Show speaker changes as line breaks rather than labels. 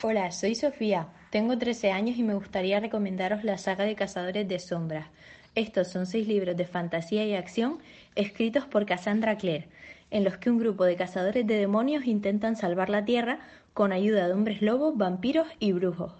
Hola, soy Sofía. Tengo 13 años y me gustaría recomendaros la saga de Cazadores de Sombras. Estos son seis libros de fantasía y acción escritos por Cassandra Clare, en los que un grupo de cazadores de demonios intentan salvar la Tierra con ayuda de hombres lobos, vampiros y brujos.